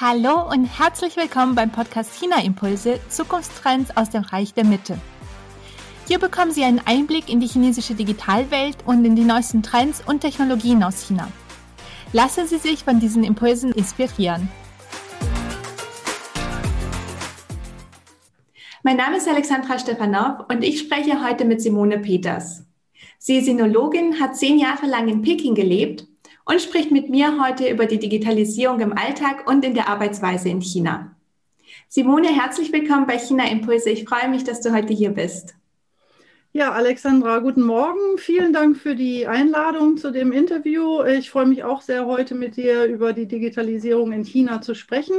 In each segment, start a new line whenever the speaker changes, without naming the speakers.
Hallo und herzlich willkommen beim Podcast China Impulse Zukunftstrends aus dem Reich der Mitte. Hier bekommen Sie einen Einblick in die chinesische Digitalwelt und in die neuesten Trends und Technologien aus China. Lassen Sie sich von diesen Impulsen inspirieren.
Mein Name ist Alexandra Stefanov und ich spreche heute mit Simone Peters. Sie ist Sinologin, hat zehn Jahre lang in Peking gelebt und spricht mit mir heute über die Digitalisierung im Alltag und in der Arbeitsweise in China. Simone, herzlich willkommen bei China Impulse. Ich freue mich, dass du heute hier bist.
Ja, Alexandra, guten Morgen. Vielen Dank für die Einladung zu dem Interview. Ich freue mich auch sehr, heute mit dir über die Digitalisierung in China zu sprechen.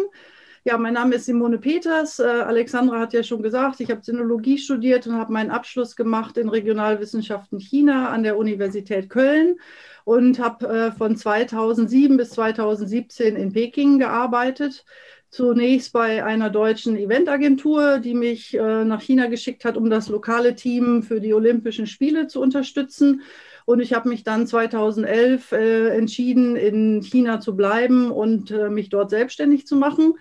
Ja, mein Name ist Simone Peters. Äh, Alexandra hat ja schon gesagt, ich habe Sinologie studiert und habe meinen Abschluss gemacht in Regionalwissenschaften China an der Universität Köln und habe äh, von 2007 bis 2017 in Peking gearbeitet. Zunächst bei einer deutschen Eventagentur, die mich äh, nach China geschickt hat, um das lokale Team für die Olympischen Spiele zu unterstützen. Und ich habe mich dann 2011 äh, entschieden, in China zu bleiben und äh, mich dort selbstständig zu machen.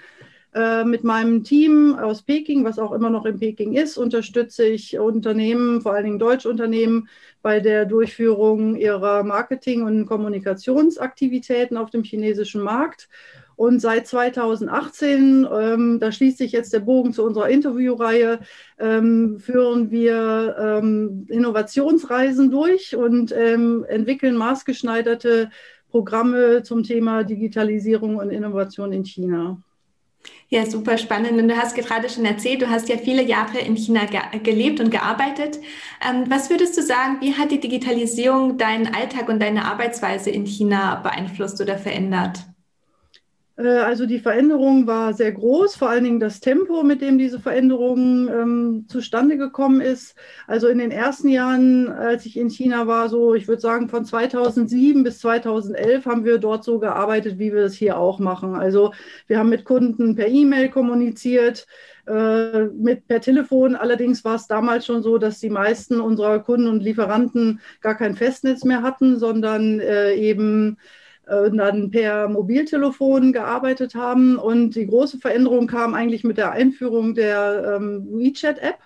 Äh, mit meinem Team aus Peking, was auch immer noch in Peking ist, unterstütze ich Unternehmen, vor allen Dingen Deutschunternehmen, bei der Durchführung ihrer Marketing- und Kommunikationsaktivitäten auf dem chinesischen Markt. Und seit 2018, ähm, da schließt sich jetzt der Bogen zu unserer Interviewreihe, ähm, führen wir ähm, Innovationsreisen durch und ähm, entwickeln maßgeschneiderte Programme zum Thema Digitalisierung und Innovation in China.
Ja, super spannend. Und du hast gerade schon erzählt, du hast ja viele Jahre in China ge gelebt und gearbeitet. Ähm, was würdest du sagen, wie hat die Digitalisierung deinen Alltag und deine Arbeitsweise in China beeinflusst oder verändert?
Äh, also die Veränderung war sehr groß, vor allen Dingen das Tempo, mit dem diese Veränderung ähm, zustande gekommen ist. Also in den ersten Jahren, als ich in China war, so ich würde sagen von 2007 bis 2011 haben wir dort so gearbeitet, wie wir es hier auch machen. Also wir haben mit Kunden per E-Mail kommuniziert, äh, mit per Telefon. Allerdings war es damals schon so, dass die meisten unserer Kunden und Lieferanten gar kein Festnetz mehr hatten, sondern äh, eben dann per Mobiltelefon gearbeitet haben. Und die große Veränderung kam eigentlich mit der Einführung der ähm, WeChat-App,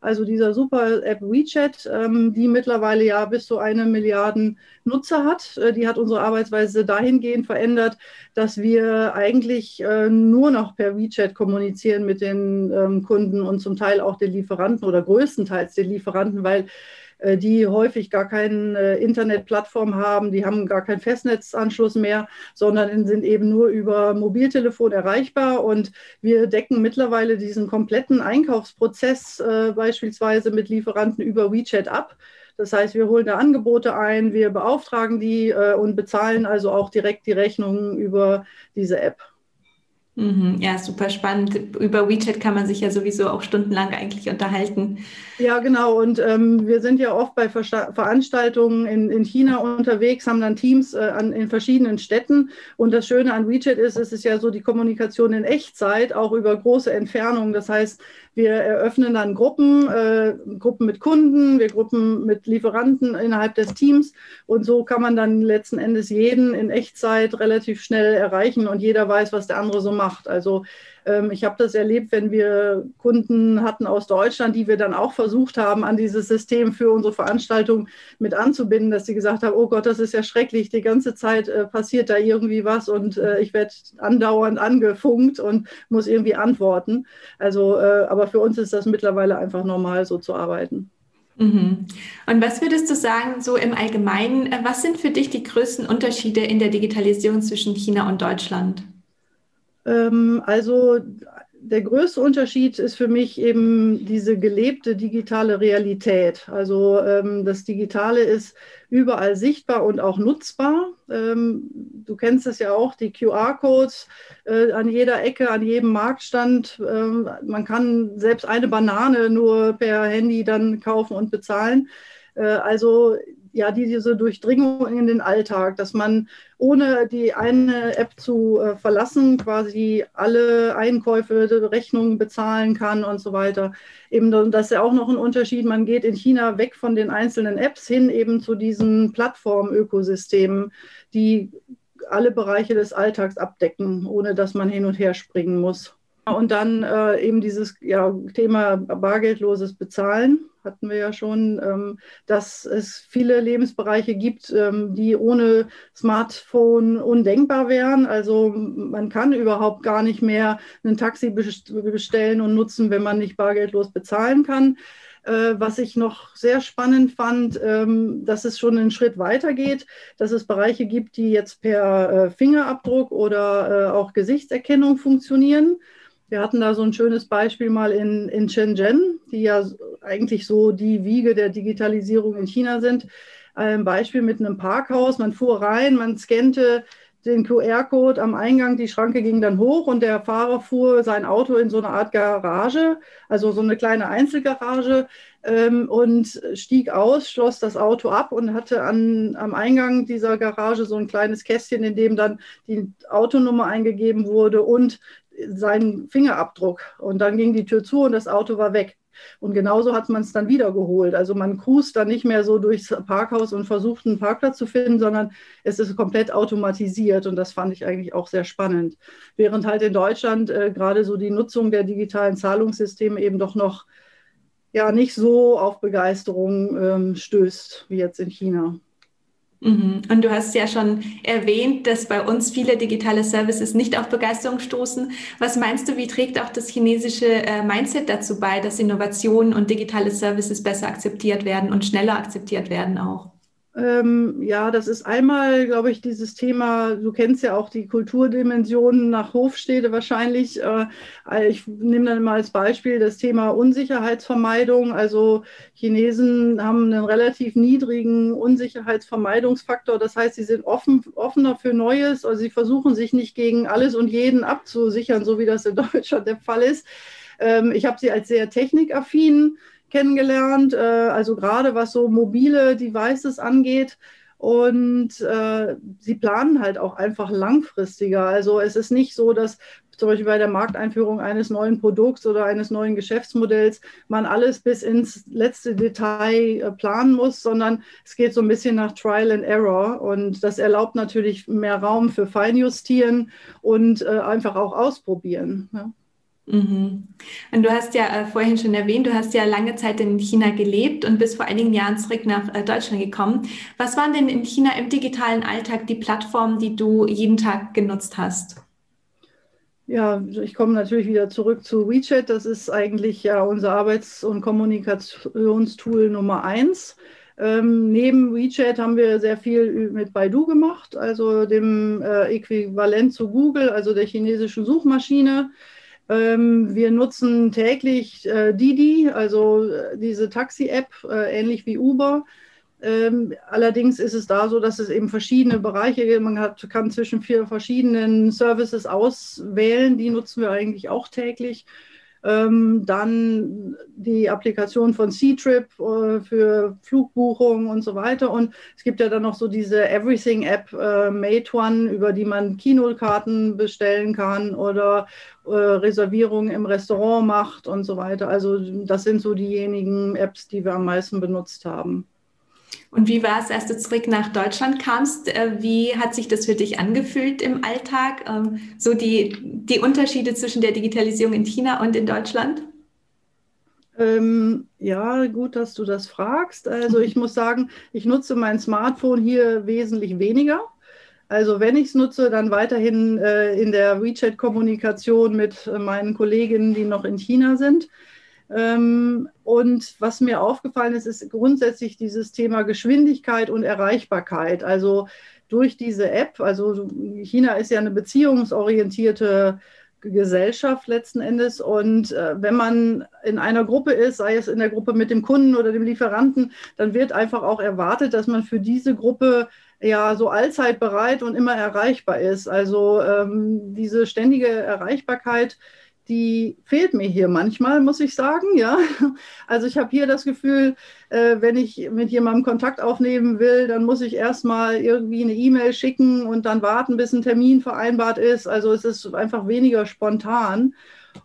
also dieser super App WeChat, ähm, die mittlerweile ja bis zu eine Milliarden Nutzer hat. Äh, die hat unsere Arbeitsweise dahingehend verändert, dass wir eigentlich äh, nur noch per WeChat kommunizieren mit den ähm, Kunden und zum Teil auch den Lieferanten oder größtenteils den Lieferanten, weil äh, die häufig gar keine äh, Internetplattform haben, die haben gar keinen Festnetzanschluss mehr, sondern sind eben nur über Mobiltelefon erreichbar. Und wir decken mittlerweile diesen kompletten Einkaufsprozess äh, beispielsweise mit Lieferanten über WeChat ab. Das heißt, wir holen da Angebote ein, wir beauftragen die äh, und bezahlen also auch direkt die Rechnungen über diese App.
Mhm, ja, super spannend. Über WeChat kann man sich ja sowieso auch stundenlang eigentlich unterhalten.
Ja, genau. Und ähm, wir sind ja oft bei Ver Veranstaltungen in, in China unterwegs, haben dann Teams äh, an, in verschiedenen Städten. Und das Schöne an WeChat ist, es ist ja so die Kommunikation in Echtzeit, auch über große Entfernungen. Das heißt, wir eröffnen dann Gruppen, äh, Gruppen mit Kunden, wir Gruppen mit Lieferanten innerhalb des Teams. Und so kann man dann letzten Endes jeden in Echtzeit relativ schnell erreichen und jeder weiß, was der andere so macht. Also ähm, ich habe das erlebt, wenn wir Kunden hatten aus Deutschland, die wir dann auch versucht haben, an dieses System für unsere Veranstaltung mit anzubinden, dass sie gesagt haben, oh Gott, das ist ja schrecklich, die ganze Zeit äh, passiert da irgendwie was und äh, ich werde andauernd angefunkt und muss irgendwie antworten. Also, äh, aber für uns ist das mittlerweile einfach normal, so zu arbeiten.
Mhm. Und was würdest du sagen, so im Allgemeinen, äh, was sind für dich die größten Unterschiede in der Digitalisierung zwischen China und Deutschland?
Ähm, also der größte Unterschied ist für mich eben diese gelebte digitale Realität. Also ähm, das Digitale ist überall sichtbar und auch nutzbar. Ähm, du kennst es ja auch, die QR-Codes äh, an jeder Ecke, an jedem Marktstand. Man kann selbst eine Banane nur per Handy dann kaufen und bezahlen. Äh, also ja, diese Durchdringung in den Alltag, dass man ohne die eine App zu äh, verlassen quasi alle Einkäufe, Rechnungen bezahlen kann und so weiter. Eben, das ist ja auch noch ein Unterschied. Man geht in China weg von den einzelnen Apps hin eben zu diesen Plattformökosystemen, die alle Bereiche des Alltags abdecken, ohne dass man hin und her springen muss. Und dann äh, eben dieses ja, Thema bargeldloses Bezahlen hatten wir ja schon, ähm, dass es viele Lebensbereiche gibt, ähm, die ohne Smartphone undenkbar wären. Also man kann überhaupt gar nicht mehr ein Taxi bestellen und nutzen, wenn man nicht bargeldlos bezahlen kann. Äh, was ich noch sehr spannend fand, ähm, dass es schon einen Schritt weiter geht, dass es Bereiche gibt, die jetzt per äh, Fingerabdruck oder äh, auch Gesichtserkennung funktionieren. Wir hatten da so ein schönes Beispiel mal in, in Shenzhen, die ja eigentlich so die Wiege der Digitalisierung in China sind. Ein Beispiel mit einem Parkhaus. Man fuhr rein, man scannte den QR-Code am Eingang, die Schranke ging dann hoch und der Fahrer fuhr sein Auto in so eine Art Garage, also so eine kleine Einzelgarage ähm, und stieg aus, schloss das Auto ab und hatte an, am Eingang dieser Garage so ein kleines Kästchen, in dem dann die Autonummer eingegeben wurde und seinen Fingerabdruck. Und dann ging die Tür zu und das Auto war weg. Und genauso hat man es dann wiedergeholt. Also man cruist dann nicht mehr so durchs Parkhaus und versucht einen Parkplatz zu finden, sondern es ist komplett automatisiert. Und das fand ich eigentlich auch sehr spannend. Während halt in Deutschland äh, gerade so die Nutzung der digitalen Zahlungssysteme eben doch noch ja nicht so auf Begeisterung ähm, stößt wie jetzt in China.
Mhm. Und du hast ja schon erwähnt, dass bei uns viele digitale Services nicht auf Begeisterung stoßen. Was meinst du, wie trägt auch das chinesische äh, Mindset dazu bei, dass Innovationen und digitale Services besser akzeptiert werden und schneller akzeptiert werden auch?
Ähm, ja, das ist einmal, glaube ich, dieses Thema, du kennst ja auch die Kulturdimensionen nach Hofstede wahrscheinlich. Äh, ich nehme dann mal als Beispiel das Thema Unsicherheitsvermeidung. Also Chinesen haben einen relativ niedrigen Unsicherheitsvermeidungsfaktor. Das heißt, sie sind offen, offener für Neues. Also sie versuchen sich nicht gegen alles und jeden abzusichern, so wie das in Deutschland der Fall ist. Ähm, ich habe sie als sehr technikaffin kennengelernt, äh, also gerade was so mobile Devices angeht. Und äh, sie planen halt auch einfach langfristiger. Also es ist nicht so, dass zum Beispiel bei der Markteinführung eines neuen Produkts oder eines neuen Geschäftsmodells man alles bis ins letzte Detail äh, planen muss, sondern es geht so ein bisschen nach Trial and Error. Und das erlaubt natürlich mehr Raum für Feinjustieren und äh, einfach auch ausprobieren. Ja.
Mhm. Und du hast ja äh, vorhin schon erwähnt, du hast ja lange Zeit in China gelebt und bist vor einigen Jahren zurück nach äh, Deutschland gekommen. Was waren denn in China im digitalen Alltag die Plattformen, die du jeden Tag genutzt hast?
Ja, ich komme natürlich wieder zurück zu WeChat. Das ist eigentlich ja unser Arbeits- und Kommunikationstool Nummer eins. Ähm, neben WeChat haben wir sehr viel mit Baidu gemacht, also dem äh, Äquivalent zu Google, also der chinesischen Suchmaschine. Ähm, wir nutzen täglich äh, Didi, also äh, diese Taxi-App, äh, ähnlich wie Uber. Ähm, allerdings ist es da so, dass es eben verschiedene Bereiche gibt. Man hat, kann zwischen vier verschiedenen Services auswählen. Die nutzen wir eigentlich auch täglich. Ähm, dann die Applikation von C-Trip äh, für Flugbuchungen und so weiter. Und es gibt ja dann noch so diese Everything-App äh, Meituan, über die man Kinokarten bestellen kann oder äh, Reservierungen im Restaurant macht und so weiter. Also das sind so diejenigen Apps, die wir am meisten benutzt haben.
Und wie war es, als du zurück nach Deutschland kamst? Äh, wie hat sich das für dich angefühlt im Alltag? Ähm, so die, die Unterschiede zwischen der Digitalisierung in China und in Deutschland?
Ähm, ja, gut, dass du das fragst. Also ich muss sagen, ich nutze mein Smartphone hier wesentlich weniger. Also wenn ich es nutze, dann weiterhin äh, in der WeChat-Kommunikation mit äh, meinen Kolleginnen, die noch in China sind. Ähm, und was mir aufgefallen ist, ist grundsätzlich dieses Thema Geschwindigkeit und Erreichbarkeit. Also durch diese App, also China ist ja eine beziehungsorientierte Gesellschaft letzten Endes. Und äh, wenn man in einer Gruppe ist, sei es in der Gruppe mit dem Kunden oder dem Lieferanten, dann wird einfach auch erwartet, dass man für diese Gruppe ja so allzeit bereit und immer erreichbar ist. Also ähm, diese ständige Erreichbarkeit die fehlt mir hier manchmal, muss ich sagen. Ja, also ich habe hier das Gefühl, äh, wenn ich mit jemandem Kontakt aufnehmen will, dann muss ich erstmal irgendwie eine E-Mail schicken und dann warten, bis ein Termin vereinbart ist. Also es ist einfach weniger spontan.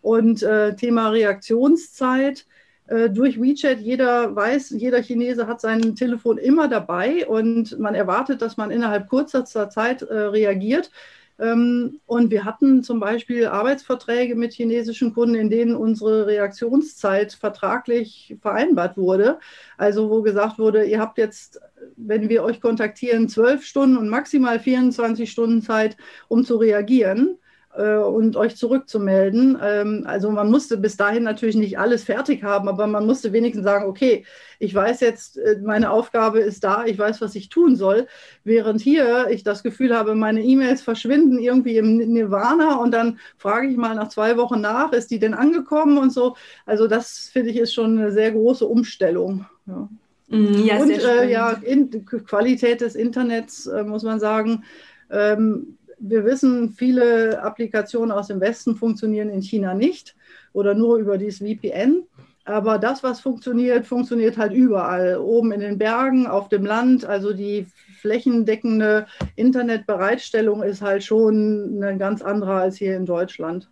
Und äh, Thema Reaktionszeit äh, durch WeChat. Jeder weiß, jeder Chinese hat sein Telefon immer dabei und man erwartet, dass man innerhalb kurzer Zeit reagiert. Ähm, und wir hatten zum Beispiel Arbeitsverträge mit chinesischen Kunden, in denen unsere Reaktionszeit vertraglich vereinbart wurde. Also wo gesagt wurde, ihr habt jetzt, wenn wir euch kontaktieren, zwölf Stunden und maximal 24 Stunden Zeit, um zu reagieren. Äh, und euch zurückzumelden. Ähm, also man musste bis dahin natürlich nicht alles fertig haben, aber man musste wenigstens sagen, okay, ich weiß jetzt, äh, meine Aufgabe ist da, ich weiß, was ich tun soll, während hier ich das Gefühl habe, meine E-Mails verschwinden irgendwie im Nirvana und dann frage ich mal nach zwei Wochen nach, ist die denn angekommen und so. Also das finde ich ist schon eine sehr große Umstellung. Ja. Mm, ja, und äh, ja, in, Qualität des Internets, äh, muss man sagen, ähm, wir wissen, viele Applikationen aus dem Westen funktionieren in China nicht oder nur über dieses VPN. Aber das, was funktioniert, funktioniert halt überall. Oben in den Bergen, auf dem Land. Also die flächendeckende Internetbereitstellung ist halt schon eine ganz andere als hier in Deutschland.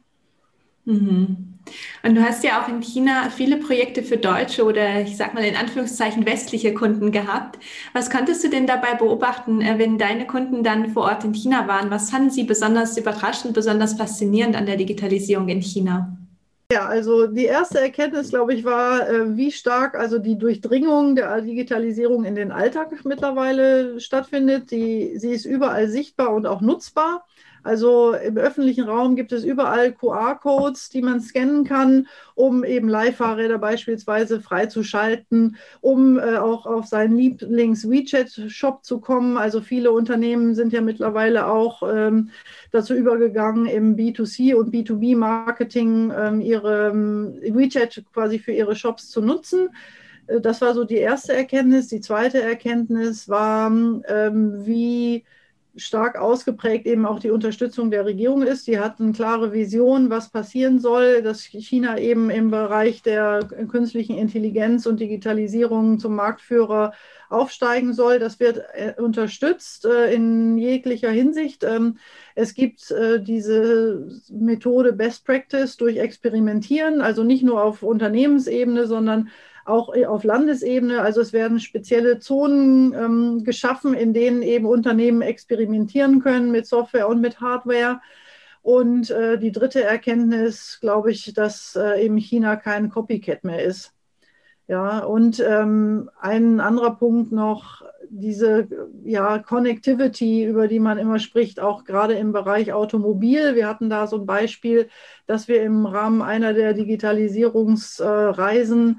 Mhm. Und du hast ja auch in China viele Projekte für deutsche oder ich sag mal in Anführungszeichen westliche Kunden gehabt. Was konntest du denn dabei beobachten, äh, wenn deine Kunden dann vor Ort in China waren? Was fanden sie besonders überraschend, besonders faszinierend an der Digitalisierung in China?
Ja, also die erste Erkenntnis, glaube ich, war, äh, wie stark also die Durchdringung der Digitalisierung in den Alltag mittlerweile stattfindet. Die, sie ist überall sichtbar und auch nutzbar. Also im öffentlichen Raum gibt es überall QR-Codes, die man scannen kann, um eben Leihfahrräder beispielsweise freizuschalten, um äh, auch auf seinen Lieblings-WeChat-Shop zu kommen. Also viele Unternehmen sind ja mittlerweile auch ähm, dazu übergegangen, im B2C und B2B-Marketing ähm, ihre ähm, WeChat quasi für ihre Shops zu nutzen. Äh, das war so die erste Erkenntnis. Die zweite Erkenntnis war, ähm, wie stark ausgeprägt eben auch die Unterstützung der Regierung ist. Die hat eine klare Vision, was passieren soll, dass China eben im Bereich der künstlichen Intelligenz und Digitalisierung zum Marktführer aufsteigen soll. Das wird äh, unterstützt äh, in jeglicher Hinsicht. Ähm, es gibt äh, diese Methode Best Practice durch Experimentieren, also nicht nur auf Unternehmensebene, sondern auch äh, auf Landesebene. Also es werden spezielle Zonen ähm, geschaffen, in denen eben Unternehmen experimentieren können mit Software und mit Hardware. Und äh, die dritte Erkenntnis, glaube ich, dass äh, eben China kein Copycat mehr ist. Ja, und ähm, ein anderer Punkt noch, diese ja, Connectivity, über die man immer spricht, auch gerade im Bereich Automobil. Wir hatten da so ein Beispiel, dass wir im Rahmen einer der Digitalisierungsreisen äh,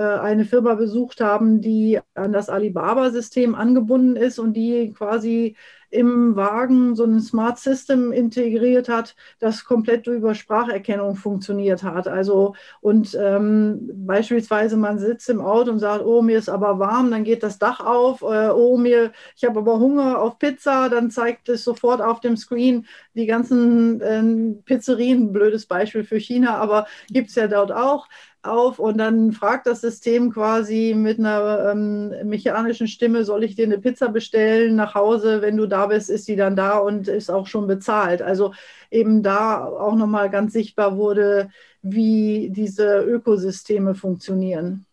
eine Firma besucht haben, die an das Alibaba-System angebunden ist und die quasi im Wagen so ein Smart System integriert hat, das komplett über Spracherkennung funktioniert hat. Also und ähm, beispielsweise man sitzt im Auto und sagt, oh mir ist aber warm, dann geht das Dach auf. Äh, oh mir, ich habe aber Hunger auf Pizza, dann zeigt es sofort auf dem Screen die ganzen äh, Pizzerien. Blödes Beispiel für China, aber gibt es ja dort auch auf und dann fragt das System quasi mit einer ähm, mechanischen Stimme, soll ich dir eine Pizza bestellen nach Hause? Wenn du da bist, ist die dann da und ist auch schon bezahlt. Also eben da auch nochmal ganz sichtbar wurde, wie diese Ökosysteme funktionieren.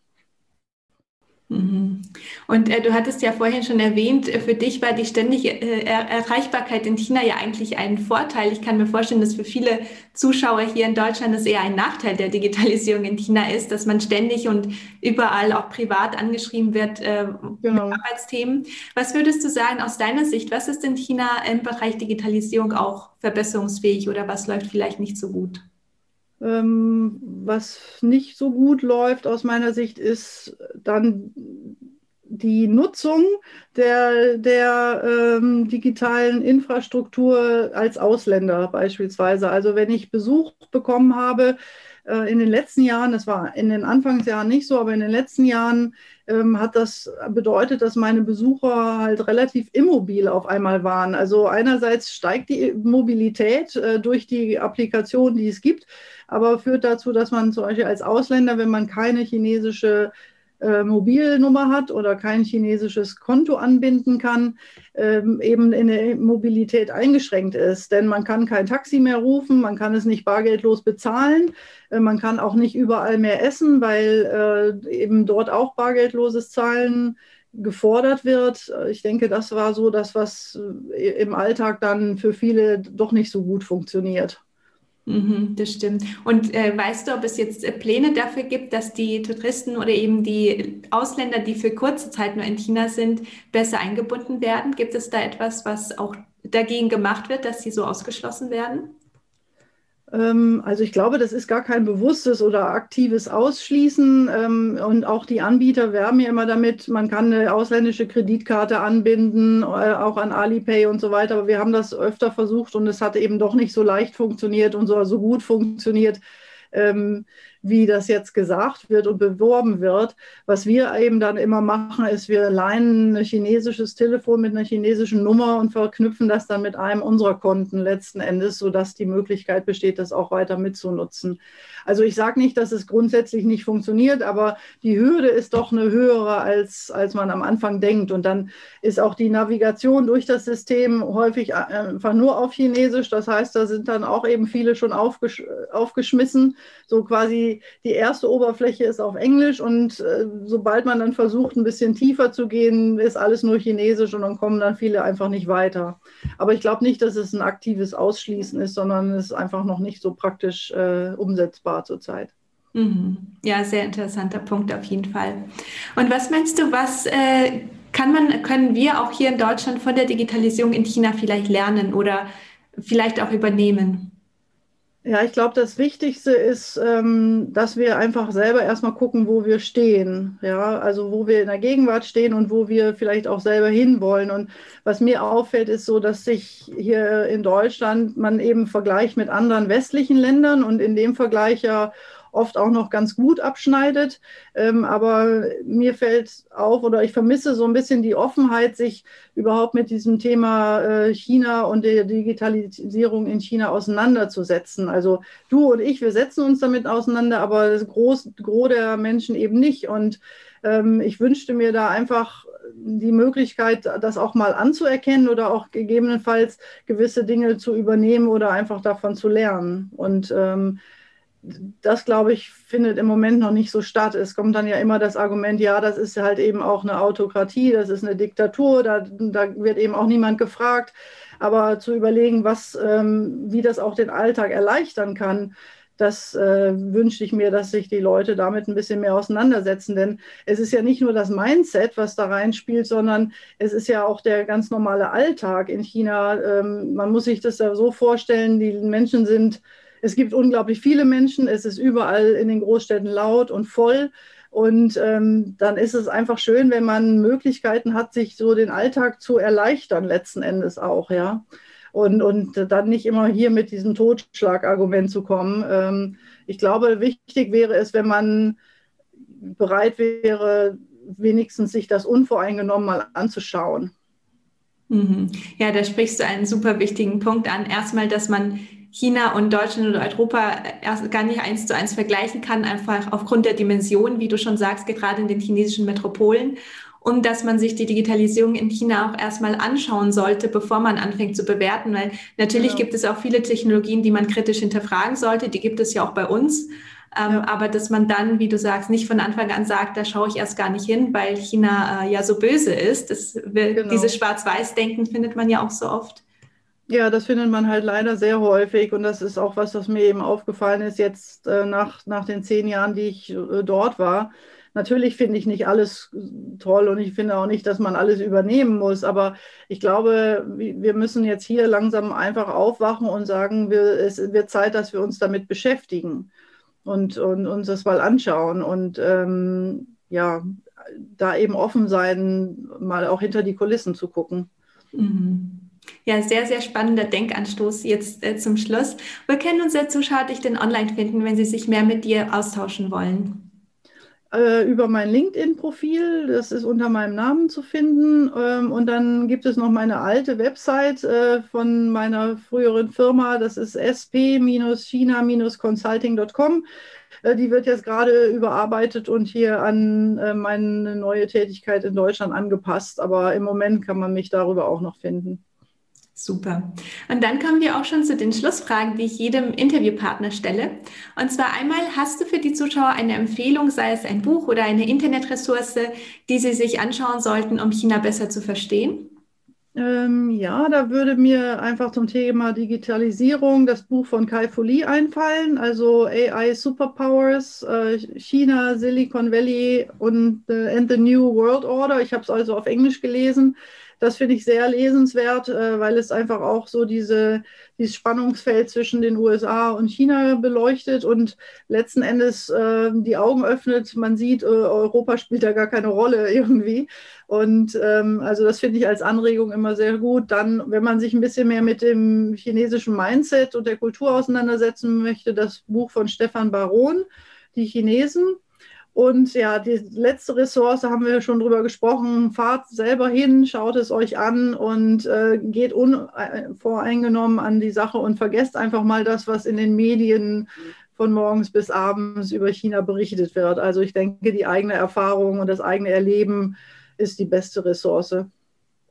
Mhm. Und äh, du hattest ja vorhin schon erwähnt, äh, für dich war die ständige äh, Erreichbarkeit in China ja eigentlich ein Vorteil. Ich kann mir vorstellen, dass für viele Zuschauer hier in Deutschland es eher ein Nachteil der Digitalisierung in China ist, dass man ständig und überall auch privat angeschrieben wird äh, genau. mit Arbeitsthemen. Was würdest du sagen aus deiner Sicht? Was ist in China im Bereich Digitalisierung auch verbesserungsfähig oder was läuft vielleicht nicht so gut?
Ähm, was nicht so gut läuft aus meiner Sicht, ist dann die Nutzung der, der ähm, digitalen Infrastruktur als Ausländer beispielsweise. Also wenn ich Besuch bekommen habe äh, in den letzten Jahren, das war in den Anfangsjahren nicht so, aber in den letzten Jahren ähm, hat das bedeutet, dass meine Besucher halt relativ immobil auf einmal waren. Also einerseits steigt die Mobilität äh, durch die Applikationen, die es gibt, aber führt dazu, dass man zum Beispiel als Ausländer, wenn man keine chinesische äh, Mobilnummer hat oder kein chinesisches Konto anbinden kann, ähm, eben in der Mobilität eingeschränkt ist. Denn man kann kein Taxi mehr rufen, man kann es nicht bargeldlos bezahlen, äh, man kann auch nicht überall mehr essen, weil äh, eben dort auch bargeldloses Zahlen gefordert wird. Ich denke, das war so das, was äh, im Alltag dann für viele doch nicht so gut funktioniert.
Mhm, das stimmt. Und äh, weißt du, ob es jetzt äh, Pläne dafür gibt, dass die Touristen oder eben die Ausländer, die für kurze Zeit nur in China sind, besser eingebunden werden? Gibt es da etwas, was auch dagegen gemacht wird, dass sie so ausgeschlossen werden?
Ähm, also ich glaube, das ist gar kein bewusstes oder aktives Ausschließen. Ähm, und auch die Anbieter werben ja immer damit, man kann eine ausländische Kreditkarte anbinden, äh, auch an Alipay und so weiter. Aber wir haben das öfter versucht und es hat eben doch nicht so leicht funktioniert und so, so gut funktioniert, ähm, wie das jetzt gesagt wird und beworben wird. Was wir eben dann immer machen, ist, wir leihen ein chinesisches Telefon mit einer chinesischen Nummer und verknüpfen das dann mit einem unserer Konten letzten Endes, sodass die Möglichkeit besteht, das auch weiter mitzunutzen. Also ich sage nicht, dass es grundsätzlich nicht funktioniert, aber die Hürde ist doch eine höhere, als, als man am Anfang denkt. Und dann ist auch die Navigation durch das System häufig äh, einfach nur auf Chinesisch. Das heißt, da sind dann auch eben viele schon aufgesch aufgeschmissen, so quasi die, erste Oberfläche ist auf Englisch und äh, sobald man dann versucht, ein bisschen tiefer zu gehen, ist alles nur Chinesisch und dann kommen dann viele einfach nicht weiter. Aber ich glaube nicht, dass es ein aktives Ausschließen ist, sondern es ist einfach noch nicht so praktisch äh, umsetzbar zurzeit.
Mhm. Ja, sehr interessanter Punkt auf jeden Fall. Und was meinst du, was äh, kann man, können wir auch hier in Deutschland von der Digitalisierung in China vielleicht lernen oder vielleicht auch übernehmen?
Ja, ich glaube, das Wichtigste ist, ähm, dass wir einfach selber erstmal gucken, wo wir stehen. Ja, also wo wir in der Gegenwart stehen und wo wir vielleicht auch selber hinwollen. Und was mir auffällt, ist so, dass sich hier in Deutschland man eben vergleicht mit anderen westlichen Ländern und in dem Vergleich ja oft auch noch ganz gut abschneidet. Ähm, aber mir fällt auf oder ich vermisse so ein bisschen die Offenheit, sich überhaupt mit diesem Thema äh, China und der Digitalisierung in China auseinanderzusetzen. Also du und ich, wir setzen uns damit auseinander, aber das Groß, Gros der Menschen eben nicht. Und ähm, ich wünschte mir da einfach die Möglichkeit, das auch mal anzuerkennen oder auch gegebenenfalls gewisse Dinge zu übernehmen oder einfach davon zu lernen. Und ähm, das, glaube ich, findet im Moment noch nicht so statt. Es kommt dann ja immer das Argument, ja, das ist halt eben auch eine Autokratie, das ist eine Diktatur, da, da wird eben auch niemand gefragt. Aber zu überlegen, was, ähm, wie das auch den Alltag erleichtern kann, das äh, wünsche ich mir, dass sich die Leute damit ein bisschen mehr auseinandersetzen. Denn es ist ja nicht nur das Mindset, was da reinspielt, sondern es ist ja auch der ganz normale Alltag in China. Ähm, man muss sich das ja so vorstellen, die Menschen sind es gibt unglaublich viele Menschen, es ist überall in den Großstädten laut und voll. Und ähm, dann ist es einfach schön, wenn man Möglichkeiten hat, sich so den Alltag zu erleichtern, letzten Endes auch, ja. Und, und dann nicht immer hier mit diesem Totschlagargument zu kommen. Ähm, ich glaube, wichtig wäre es, wenn man bereit wäre, wenigstens sich das unvoreingenommen mal anzuschauen.
Mhm. Ja, da sprichst du einen super wichtigen Punkt an. Erstmal, dass man China und Deutschland oder Europa erst gar nicht eins zu eins vergleichen kann, einfach aufgrund der Dimension, wie du schon sagst, gerade in den chinesischen Metropolen. Und dass man sich die Digitalisierung in China auch erstmal anschauen sollte, bevor man anfängt zu bewerten, weil natürlich genau. gibt es auch viele Technologien, die man kritisch hinterfragen sollte. Die gibt es ja auch bei uns. Ähm, ja. Aber dass man dann, wie du sagst, nicht von Anfang an sagt, da schaue ich erst gar nicht hin, weil China äh, ja so böse ist. Das, genau. Dieses Schwarz-Weiß-Denken findet man ja auch so oft.
Ja, das findet man halt leider sehr häufig und das ist auch was, was mir eben aufgefallen ist jetzt äh, nach, nach den zehn Jahren, die ich äh, dort war. Natürlich finde ich nicht alles toll und ich finde auch nicht, dass man alles übernehmen muss, aber ich glaube, wir müssen jetzt hier langsam einfach aufwachen und sagen, wir, es wird Zeit, dass wir uns damit beschäftigen und, und uns das mal anschauen und ähm, ja, da eben offen sein, mal auch hinter die Kulissen zu gucken.
Mhm. Ja, sehr, sehr spannender Denkanstoß jetzt äh, zum Schluss. Wo können unsere Zuschauer dich denn online finden, wenn sie sich mehr mit dir austauschen wollen?
äh, über mein LinkedIn-Profil. Das ist unter meinem Namen zu finden. Ähm, und dann gibt es noch meine alte Website äh, von meiner früheren Firma. Das ist sp-china-consulting.com. Äh, die wird jetzt gerade überarbeitet und hier an meine neue Tätigkeit in Deutschland angepasst. Aber im Moment kann man mich darüber auch noch finden.
Super. Und dann kommen wir auch schon zu den Schlussfragen, die ich jedem Interviewpartner stelle. Und zwar einmal, hast du für die Zuschauer eine Empfehlung, sei es ein Buch oder eine Internetressource, die sie sich anschauen sollten, um China besser zu verstehen?
Ähm, ja, da würde mir einfach zum Thema Digitalisierung das Buch von Kai Fu Lee einfallen, also AI Superpowers, äh, China, Silicon Valley und äh, and the New World Order. Ich habe es also auf Englisch gelesen. Das finde ich sehr lesenswert, äh, weil es einfach auch so diese, dieses Spannungsfeld zwischen den USA und China beleuchtet und letzten Endes äh, die Augen öffnet. Man sieht, äh, Europa spielt da gar keine Rolle irgendwie. Und ähm, also das finde ich als Anregung immer sehr gut. Dann, wenn man sich ein bisschen mehr mit dem chinesischen Mindset und der Kultur auseinandersetzen möchte, das Buch von Stefan Baron, Die Chinesen und ja, die letzte Ressource haben wir schon drüber gesprochen. Fahrt selber hin, schaut es euch an und äh, geht unvoreingenommen an die Sache und vergesst einfach mal das, was in den Medien von morgens bis abends über China berichtet wird. Also ich denke, die eigene Erfahrung und das eigene Erleben ist die beste Ressource.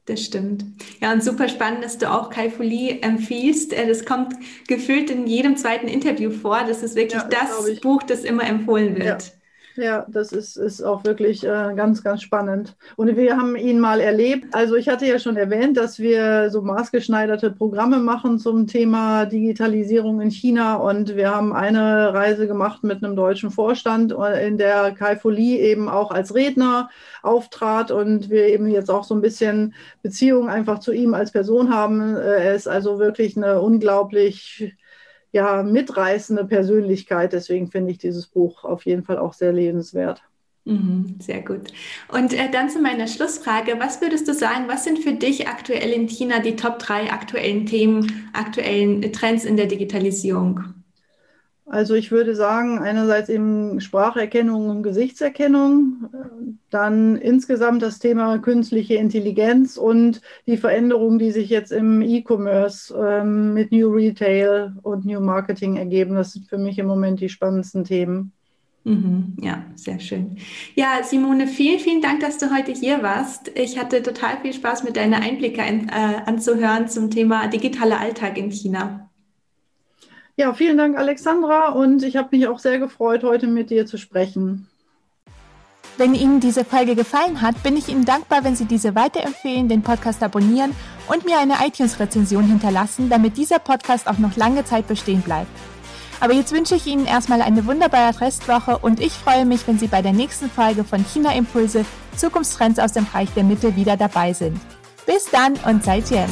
Das stimmt. Ja, und super spannend, dass du auch Kai Fuli empfiehlst. Äh, das kommt gefühlt in jedem zweiten Interview vor. Das ist wirklich ja, das, das Buch, das immer empfohlen wird.
Ja. Ja, das ist, ist auch wirklich äh, ganz, ganz spannend. Und wir haben ihn mal erlebt. Also ich hatte ja schon erwähnt, dass wir so maßgeschneiderte Programme machen zum Thema Digitalisierung in China. Und wir haben eine Reise gemacht mit einem deutschen Vorstand, äh, in der Kai Folie eben auch als Redner auftrat und wir eben jetzt auch so ein bisschen Beziehung einfach zu ihm als Person haben. Äh, er ist also wirklich eine unglaublich ja, mitreißende Persönlichkeit. Deswegen finde ich dieses Buch auf jeden Fall auch sehr lebenswert.
Mhm, sehr gut. Und äh, dann zu meiner Schlussfrage. Was würdest du sagen, was sind für dich aktuell in China die Top drei aktuellen Themen, aktuellen Trends in der Digitalisierung?
Also ich würde sagen, einerseits eben Spracherkennung und Gesichtserkennung, dann insgesamt das Thema künstliche Intelligenz und die Veränderungen, die sich jetzt im E-Commerce ähm, mit New Retail und New Marketing ergeben. Das sind für mich im Moment die spannendsten Themen.
Mhm, ja, sehr schön. Ja, Simone, vielen, vielen Dank, dass du heute hier warst. Ich hatte total viel Spaß, mit deinen Einblicke ein, äh, anzuhören zum Thema digitaler Alltag in China.
Ja, vielen Dank, Alexandra. Und ich habe mich auch sehr gefreut, heute mit dir zu sprechen.
Wenn Ihnen diese Folge gefallen hat, bin ich Ihnen dankbar, wenn Sie diese weiterempfehlen, den Podcast abonnieren und mir eine iTunes-Rezension hinterlassen, damit dieser Podcast auch noch lange Zeit bestehen bleibt. Aber jetzt wünsche ich Ihnen erstmal eine wunderbare Restwoche und ich freue mich, wenn Sie bei der nächsten Folge von China Impulse Zukunftstrends aus dem Reich der Mitte wieder dabei sind. Bis dann und seid Jen.